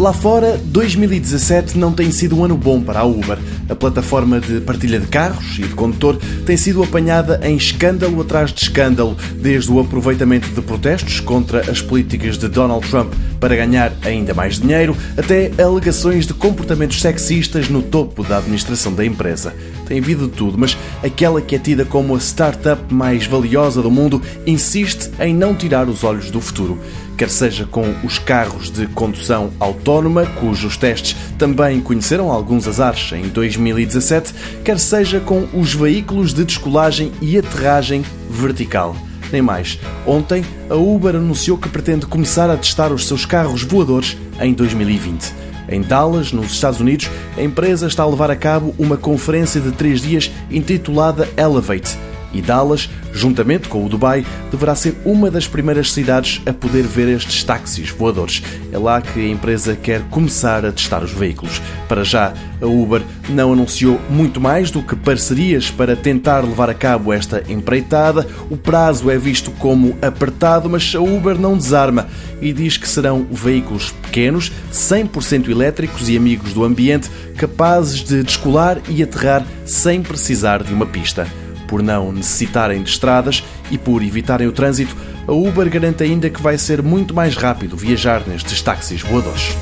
Lá fora, 2017 não tem sido um ano bom para a Uber. A plataforma de partilha de carros e de condutor tem sido apanhada em escândalo atrás de escândalo, desde o aproveitamento de protestos contra as políticas de Donald Trump para ganhar ainda mais dinheiro, até alegações de comportamentos sexistas no topo da administração da empresa. Tem havido de tudo, mas aquela que é tida como a startup mais valiosa do mundo insiste em não tirar os olhos do futuro quer seja com os carros de condução autónoma, cujos testes também conheceram alguns azares em 2017, quer seja com os veículos de descolagem e aterragem vertical. Nem mais. Ontem, a Uber anunciou que pretende começar a testar os seus carros voadores em 2020. Em Dallas, nos Estados Unidos, a empresa está a levar a cabo uma conferência de três dias intitulada Elevate e Dallas, juntamente com o Dubai, deverá ser uma das primeiras cidades a poder ver estes táxis voadores. É lá que a empresa quer começar a testar os veículos. Para já, a Uber não anunciou muito mais do que parcerias para tentar levar a cabo esta empreitada. O prazo é visto como apertado, mas a Uber não desarma e diz que serão veículos pequenos, 100% elétricos e amigos do ambiente, capazes de descolar e aterrar sem precisar de uma pista por não necessitarem de estradas e por evitarem o trânsito, a Uber garante ainda que vai ser muito mais rápido viajar nestes táxis voadores.